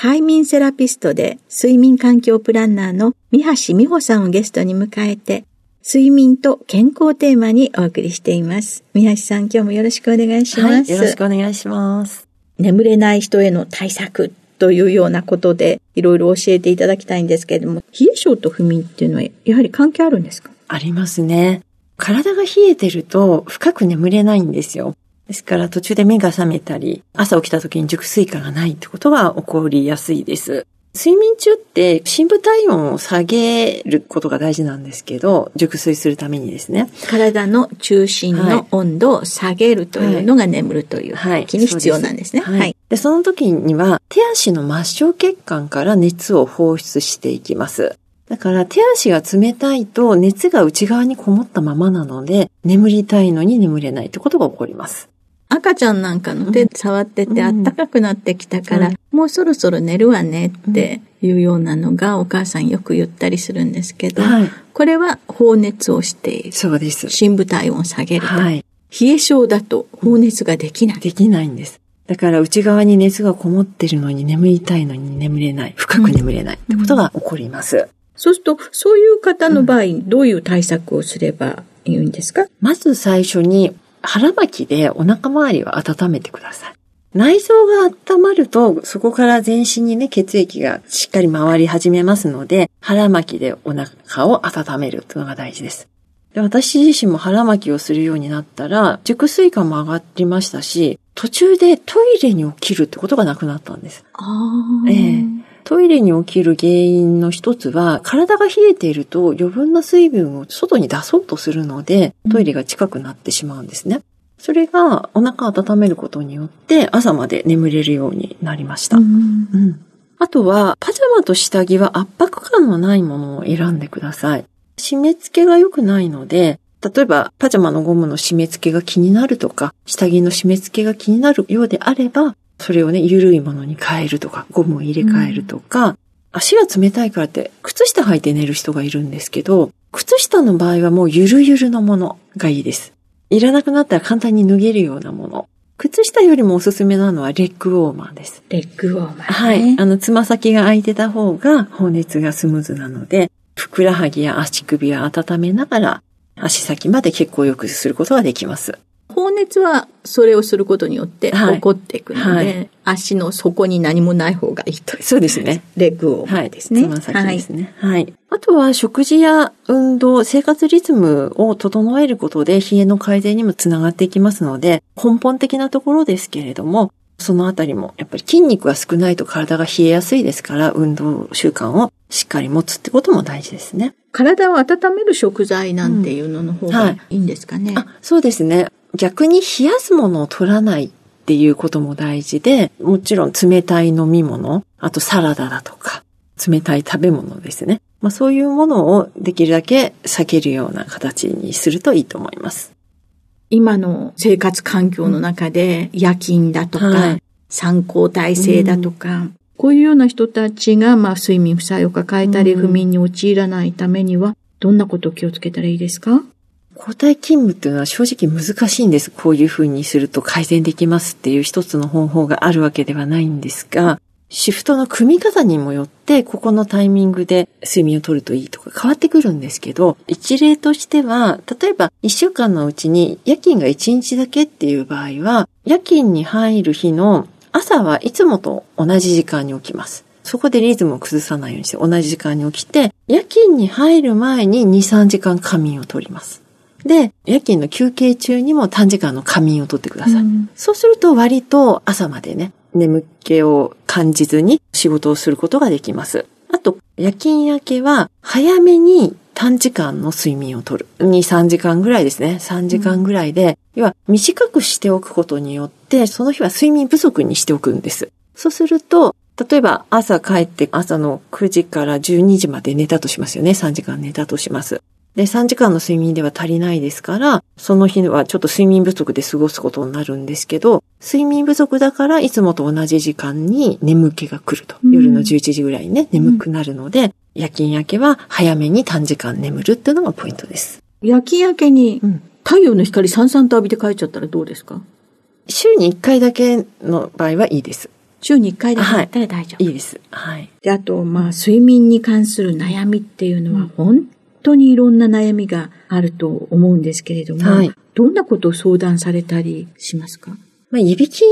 快眠セラピストで睡眠環境プランナーの三橋美穂さんをゲストに迎えて、睡眠と健康テーマにお送りしています。三橋さん、今日もよろしくお願いします。はい、よろしくお願いします。眠れない人への対策というようなことで、いろいろ教えていただきたいんですけれども、冷え性と不眠っていうのは、やはり関係あるんですか？ありますね。体が冷えてると深く眠れないんですよ。ですから途中で目が覚めたり、朝起きた時に熟睡感がないってことが起こりやすいです。睡眠中って深部体温を下げることが大事なんですけど、熟睡するためにですね。体の中心の温度を下げるというのが眠るという気に必要なんですね。はい。はい、でその時には手足の末梢血管から熱を放出していきます。だから手足が冷たいと熱が内側にこもったままなので、眠りたいのに眠れないってことが起こります。赤ちゃんなんかの手触っててあったかくなってきたから、もうそろそろ寝るわねっていうようなのがお母さんよく言ったりするんですけど、はい、これは放熱をしている。そうです。深部体温を下げると。はい、冷え性だと放熱ができない。できないんです。だから内側に熱がこもってるのに眠りたいのに眠れない。深く眠れないってことが起こります。うんうん、そうすると、そういう方の場合、どういう対策をすればいいんですか？まず最初に腹巻きでお腹周りを温めてください。内臓が温まると、そこから全身にね、血液がしっかり回り始めますので、腹巻きでお腹を温めるというのが大事です。で私自身も腹巻きをするようになったら、熟睡感も上がりましたし、途中でトイレに起きるってことがなくなったんです。ええトイレに起きる原因の一つは、体が冷えていると余分な水分を外に出そうとするので、トイレが近くなってしまうんですね。それがお腹を温めることによって朝まで眠れるようになりました。うん、うん、あとは、パジャマと下着は圧迫感のないものを選んでください。締め付けが良くないので、例えば、パジャマのゴムの締め付けが気になるとか、下着の締め付けが気になるようであれば、それをね、緩いものに変えるとか、ゴムを入れ替えるとか、うん、足が冷たいからって、靴下履いて寝る人がいるんですけど、靴下の場合はもうゆるゆるのものがいいです。いらなくなったら簡単に脱げるようなもの。靴下よりもおすすめなのはレッグウォーマーです。レッグウォーマー、ね、はい。あの、つま先が空いてた方が放熱がスムーズなので、ふくらはぎや足首を温めながら、足先まで血行を良くすることができます。放熱はそれをすることによって起こっていくので、はいはい、足の底に何もない方がいいとそうですね。レッグを、はい、ですね。つま先ですね、はい。はい。あとは食事や運動、生活リズムを整えることで冷えの改善にもつながっていきますので、根本的なところですけれども、そのあたりも、やっぱり筋肉が少ないと体が冷えやすいですから、運動習慣をしっかり持つってことも大事ですね。体を温める食材なんていうのの方がいいんですかね、うんはい、あそうですね。逆に冷やすものを取らないっていうことも大事で、もちろん冷たい飲み物、あとサラダだとか、冷たい食べ物ですね。まあそういうものをできるだけ避けるような形にするといいと思います。今の生活環境の中で夜勤だとか、はい、参考体制だとか、うん、こういうような人たちが、まあ睡眠負債を抱えたり、不眠に陥らないためには、どんなことを気をつけたらいいですか？交代勤務っていうのは正直難しいんです。こういう風にすると改善できますっていう一つの方法があるわけではないんですが、シフトの組み方にもよって、ここのタイミングで睡眠をとるといいとか変わってくるんですけど、一例としては、例えば一週間のうちに夜勤が一日だけっていう場合は、夜勤に入る日の朝はいつもと同じ時間に起きます。そこでリズムを崩さないようにして同じ時間に起きて、夜勤に入る前に2、3時間仮眠をとります。で、夜勤の休憩中にも短時間の仮眠をとってください。うん、そうすると割と朝までね、眠気を感じずに仕事をすることができます。あと、夜勤明けは早めに短時間の睡眠をとる。2、3時間ぐらいですね。3時間ぐらいで、うん、要は短くしておくことによって、その日は睡眠不足にしておくんです。そうすると、例えば朝帰って朝の9時から12時まで寝たとしますよね。3時間寝たとします。で、3時間の睡眠では足りないですから、その日はちょっと睡眠不足で過ごすことになるんですけど、睡眠不足だからいつもと同じ時間に眠気が来ると。うん、夜の11時ぐらいにね、眠くなるので、うん、夜勤明けは早めに短時間眠るっていうのがポイントです。夜勤明けに太陽の光さんさんと浴びて帰っちゃったらどうですか？週に1回だけの場合はいいです。週に1回だけ？だったら大丈夫、はい、いいです。はい。で、あと、まあ、睡眠に関する悩みっていうのは、本当にいろんな悩みがあると思うんですけれども、はい、どんなことを相談されたりしますか？まあ、いびき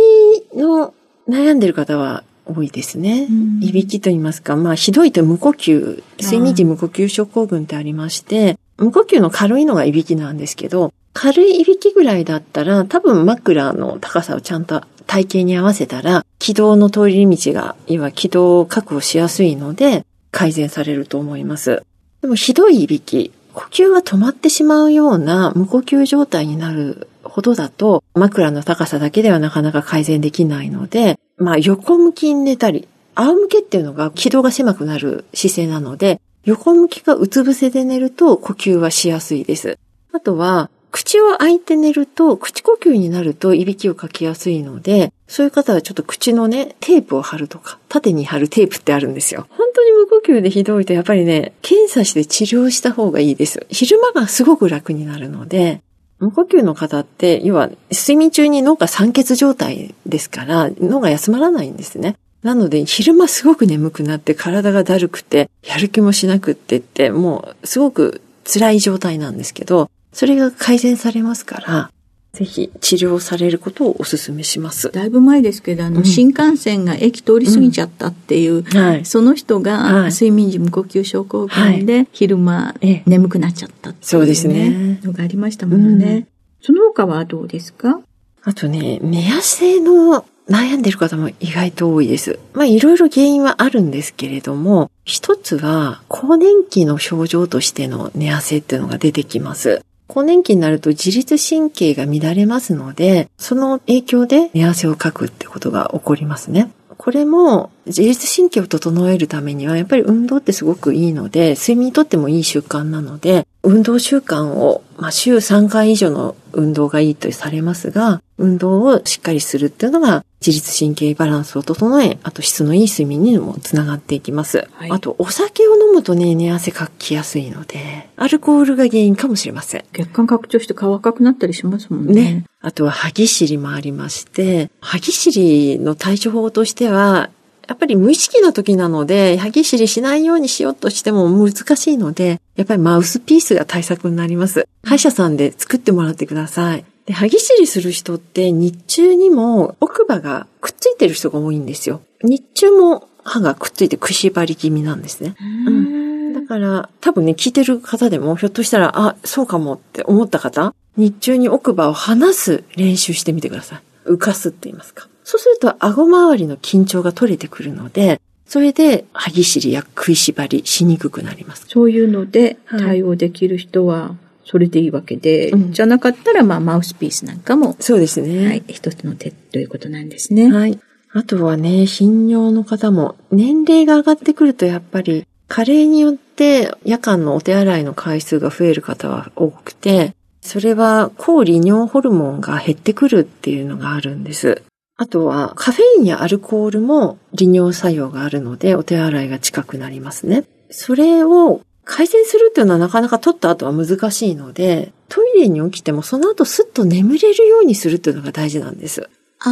の悩んでる方は多いですね。いびきと言いますか、まあ、ひどいと無呼吸、睡眠時無呼吸症候群ってありまして、無呼吸の軽いのがいびきなんですけど、軽いいびきぐらいだったら、多分枕の高さをちゃんと体型に合わせたら、軌道の通り道が、いわ軌道を確保しやすいので、改善されると思います。でもひどいいびき、呼吸が止まってしまうような無呼吸状態になるほどだと、枕の高さだけではなかなか改善できないので、まあ横向きに寝たり、仰向けっていうのが軌道が狭くなる姿勢なので、横向きかうつ伏せで寝ると呼吸はしやすいです。あとは、口を開いて寝ると、口呼吸になるといびきをかきやすいので、そういう方はちょっと口のね、テープを貼るとか、縦に貼るテープってあるんですよ。本に無呼吸でひどいと、やっぱりね、検査して治療した方がいいです。昼間がすごく楽になるので、無呼吸の方って、要は睡眠中に脳が酸欠状態ですから、脳が休まらないんですね。なので、昼間すごく眠くなって体がだるくて、やる気もしなくってって、もうすごく辛い状態なんですけど、それが改善されますから、ぜひ治療されることをお勧めします。だいぶ前ですけど、あの、うん、新幹線が駅通り過ぎちゃったっていう、うんはい、その人が睡眠時無呼吸症候群で昼間眠くなっちゃったっていう、ね、そうですね。のがありましたもんね。うん、その他はどうですか？あとね、寝汗の悩んでる方も意外と多いです。まあいろいろ原因はあるんですけれども、一つは更年期の症状としての寝汗っていうのが出てきます。更年期になると自律神経が乱れますので、その影響で寝汗をかくってことが起こりますね。これも自律神経を整えるためにはやっぱり運動ってすごくいいので、睡眠にとってもいい習慣なので、運動習慣を、まあ、週3回以上の運動がいいとされますが、運動をしっかりするっていうのが自律神経バランスを整え、あと質のいい睡眠にもつながっていきます。はい、あと、お酒を飲むとね、寝汗かきやすいので、アルコールが原因かもしれません。血管拡張して顔赤くなったりしますもんね。ね。あとは歯ぎしりもありまして、歯ぎしりの対処法としては、やっぱり無意識の時なので、歯ぎしりしないようにしようとしても難しいので、やっぱりマウスピースが対策になります。歯医者さんで作ってもらってください。で、歯ぎしりする人って日中にも奥歯がくっついてる人が多いんですよ。日中も歯がくっついてくしばり気味なんですね。うん。だから多分ね、聞いてる方でもひょっとしたら、あ、そうかもって思った方、日中に奥歯を離す練習してみてください。浮かすって言いますか。そうすると顎周りの緊張が取れてくるので、それで歯ぎしりや食いしばりしにくくなります。そういうので対応できる人は、それでいいわけで、うん、じゃなかったら、まあ、マウスピースなんかも。そうですね。はい。一つの手ということなんですね。はい。あとはね、頻尿の方も、年齢が上がってくると、やっぱり、加齢によって夜間のお手洗いの回数が増える方は多くて、それは抗利尿ホルモンが減ってくるっていうのがあるんです。あとはカフェインやアルコールも利尿作用があるのでお手洗いが近くなりますね。それを改善するっていうのはなかなか取った後は難しいので、トイイレに起きてもその後スッと眠れるようにするっていうのが大事なんです。あ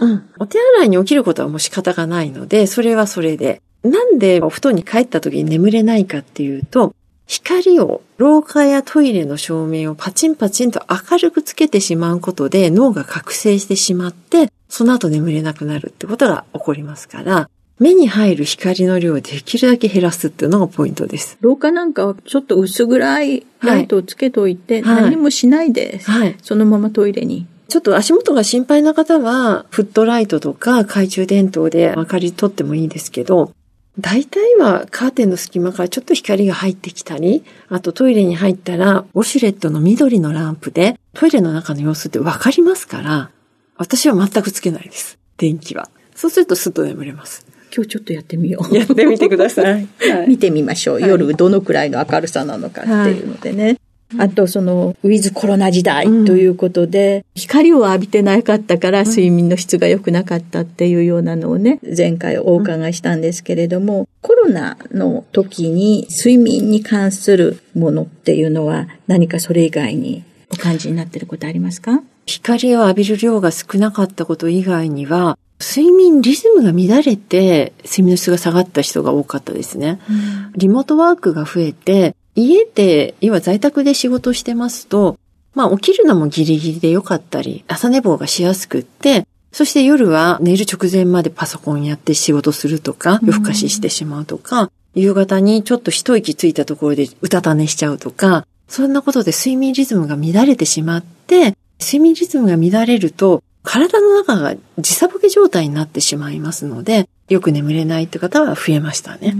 あ。うん。お手洗いに起きることはもう仕方がないので、それはそれで。なんでお布団に帰った時に眠れないかっていうと、光を廊下やトイレの照明をパチンパチンと明るくつけてしまうことで脳が覚醒してしまって、その後眠れなくなるってことが起こりますから、目に入る光の量をできるだけ減らすっていうのがポイントです。廊下なんかはちょっと薄暗いライトをつけといて、はい、何もしないで、はい、そのままトイレに。ちょっと足元が心配な方は、フットライトとか懐中電灯で明かり取ってもいいですけど、大体はカーテンの隙間からちょっと光が入ってきたり、あとトイレに入ったら、ウォシュレットの緑のランプでトイレの中の様子ってわかりますから、私は全くつけないです。電気は。そうするとスッと眠れます。今日ちょっとやってみよう。やってみてください。はい、見てみましょう。夜どのくらいの明るさなのかっていうのでね。はいあとそのウィズコロナ時代ということで、うん、光を浴びてなかったから睡眠の質が良くなかったっていうようなのをね、前回お伺いしたんですけれども、コロナの時に睡眠に関するものっていうのは何かそれ以外にお感じになってることありますか？光を浴びる量が少なかったこと以外には、睡眠リズムが乱れて睡眠の質が下がった人が多かったですね。うん、リモートワークが増えて、家で、今在宅で仕事してますと、まあ起きるのもギリギリで良かったり、朝寝坊がしやすくって、そして夜は寝る直前までパソコンやって仕事するとか、夜更かししてしまうとか、夕方にちょっと一息ついたところでうたた寝しちゃうとか、そんなことで睡眠リズムが乱れてしまって、睡眠リズムが乱れると、体の中が時差ボケ状態になってしまいますので、よく眠れないって方は増えましたね。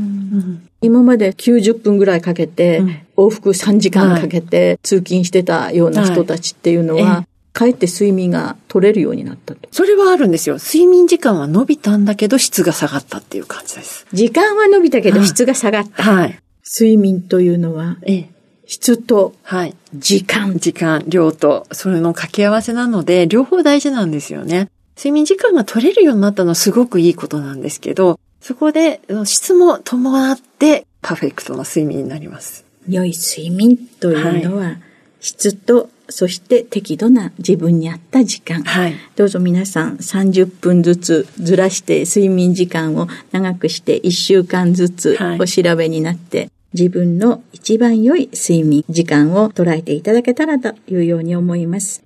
今まで90分ぐらいかけて、往復3時間かけて通勤してたような人たちっていうのは、かえって睡眠が取れるようになったと。それはあるんですよ。睡眠時間は伸びたんだけど質が下がったっていう感じです。時間は伸びたけど質が下がった。はい。睡眠というのは、ええ、質と、はい。時間。時間、量と、それの掛け合わせなので、両方大事なんですよね。睡眠時間が取れるようになったのはすごくいいことなんですけど、そこで質も伴ってパーフェクトな睡眠になります。良い睡眠というのは、質と、そして適度な自分に合った時間。はい、どうぞ皆さん30分ずつずらして睡眠時間を長くして1週間ずつお調べになって、自分の一番良い睡眠時間を捉えていただけたらというように思います。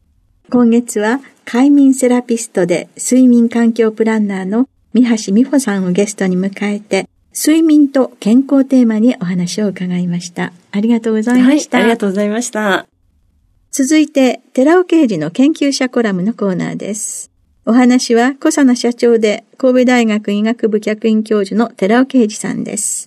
今月は快眠セラピストで睡眠環境プランナーの三橋美穂さんをゲストに迎えて、睡眠と健康テーマにお話を伺いました。ありがとうございました。はい、ありがとうございました。続いて、寺尾刑事の研究者コラムのコーナーです。お話は、小佐奈社長で神戸大学医学部客員教授の寺尾啓二さんです。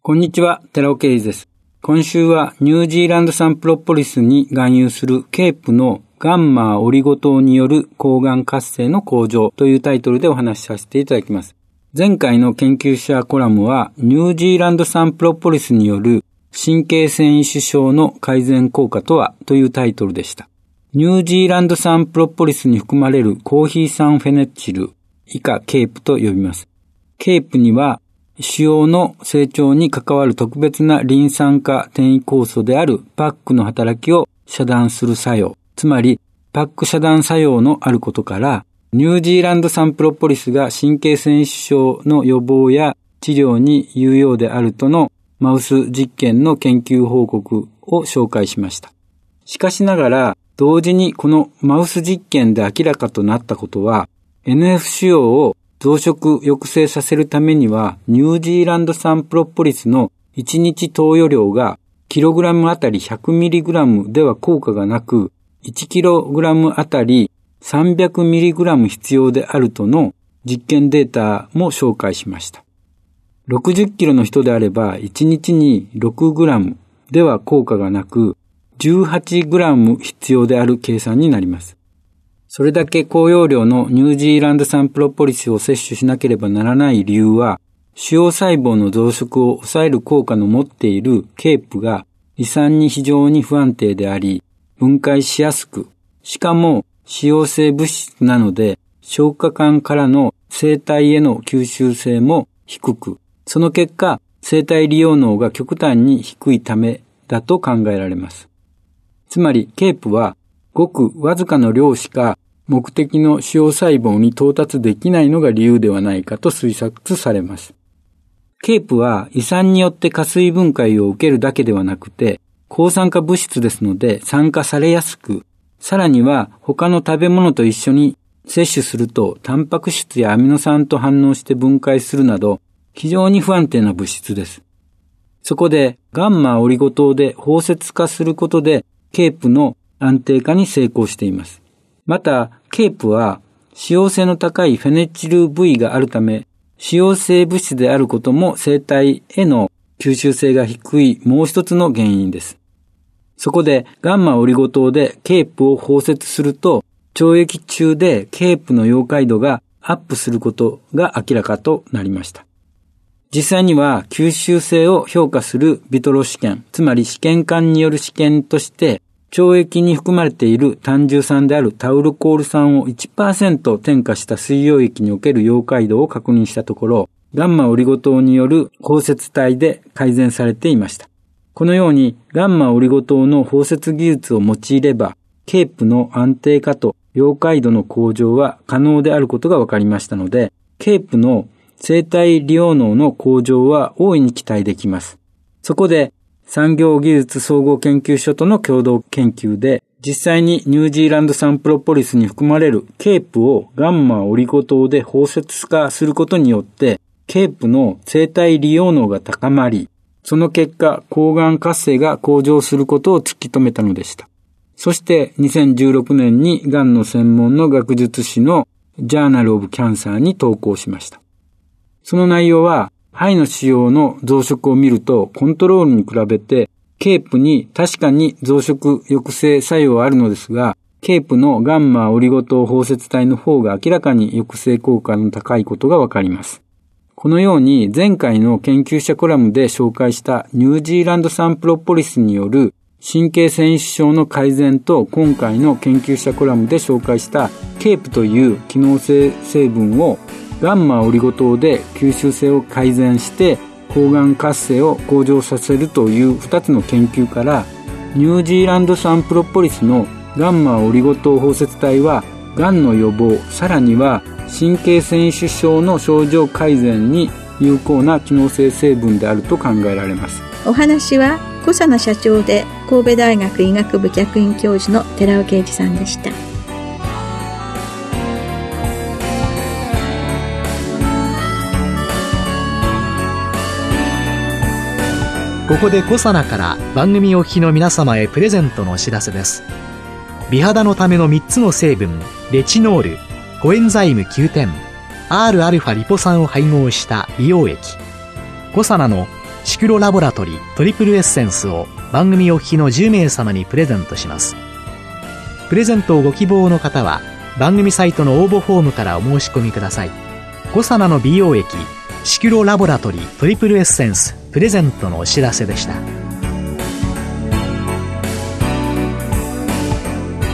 こんにちは、寺尾啓二です。今週はニュージーランド産プロポリスに含有するケープのガンマオリゴ糖による抗がん活性の向上というタイトルでお話しさせていただきます。前回の研究者コラムはニュージーランド産プロポリスによる神経繊維腫症の改善効果とはというタイトルでした。ニュージーランド産プロポリスに含まれるコーヒー酸フェネチル、以下ケープと呼びます。ケープには腫瘍の成長に関わる特別なリン酸化転移酵素であるパックの働きを遮断する作用、つまりパック遮断作用のあることから、ニュージーランド産プロポリスが神経繊維症の予防や治療に有用であるとのマウス実験の研究報告を紹介しました。しかしながら、同時にこのマウス実験で明らかとなったことは、NF 腫瘍を増殖抑制させるためには、ニュージーランド産プロポリスの1日投与量がキログラムあたり100ミリグラムでは効果がなく、1キログラムあたり300ミリグラム必要であるとの実験データも紹介しました。60キロの人であれば1日に6グラムでは効果がなく18グラム必要である計算になります。それだけ高容量のニュージーランド産プロポリスを摂取しなければならない理由は、腫瘍細胞の増殖を抑える効果の持っているケープが胃酸に非常に不安定であり、分解しやすく、しかも使用性物質なので消化管からの生体への吸収性も低く、その結果、生体利用能が極端に低いためだと考えられます。つまり、ケープはごくわずかの量しか目的の腫瘍細胞に到達できないのが理由ではないかと推察されます。ケープは胃酸によって加水分解を受けるだけではなくて、抗酸化物質ですので酸化されやすく、さらには他の食べ物と一緒に摂取するとタンパク質やアミノ酸と反応して分解するなど非常に不安定な物質です。そこでガンマオリゴ糖で包摂化することでケープの安定化に成功しています。また、ケープは使用性の高いフェネチル V があるため、使用性物質であることも生体への吸収性が低いもう一つの原因です。そこでガンマオリゴ糖でケープを包摂すると、腸液中でケープの溶解度がアップすることが明らかとなりました。実際には吸収性を評価するビトロ試験、つまり試験管による試験として腸液に含まれている単重酸であるタウルコール酸を1%添加した水溶液における溶解度を確認したところ、ガンマオリゴ糖による包摂体で改善されていました。このようにガンマオリゴ糖の包摂技術を用いれば、ケープの安定化と溶解度の向上は可能であることが分かりましたので、ケープの生体利用能の向上は大いに期待できます。そこで産業技術総合研究所との共同研究で、実際にニュージーランド産プロポリスに含まれるケープをガンマオリゴ糖で包摂化することによって、ケープの生体利用能が高まり、その結果、抗がん活性が向上することを突き止めたのでした。そして2016年にがんの専門の学術誌のジャーナルオブキャンサーに投稿しました。その内容は肺の腫瘍の増殖を見ると、コントロールに比べて、ケープに確かに増殖抑制作用はあるのですが、ケープのガンマオリゴ糖包摂体の方が明らかに抑制効果の高いことがわかります。このように前回の研究者コラムで紹介したニュージーランド産プロポリスによる神経繊維症の改善と今回の研究者コラムで紹介したケープという機能性成分をガンマオリゴ糖で吸収性を改善して抗がん活性を向上させるという2つの研究からニュージーランド産プロポリスのガンマオリゴ糖包摂体はがんの予防さらには神経繊維腫症の症状改善に有効な機能性成分であると考えられます。お話は小佐奈社長で神戸大学医学部客員教授の寺尾啓二さんでした。ここでコサナから番組お聞きの皆様へプレゼントのお知らせです。美肌のための3つの成分レチノールコエンザイム9点 Rα リポ酸を配合した美容液。コサナのシクロラボラトリトリプルエッセンスを番組お聞きの10名様にプレゼントします。プレゼントをご希望の方は番組サイトの応募フォームからお申し込みください。コサナの美容液シクロラボラトリトリプルエッセンスプレゼントのお知らせでした。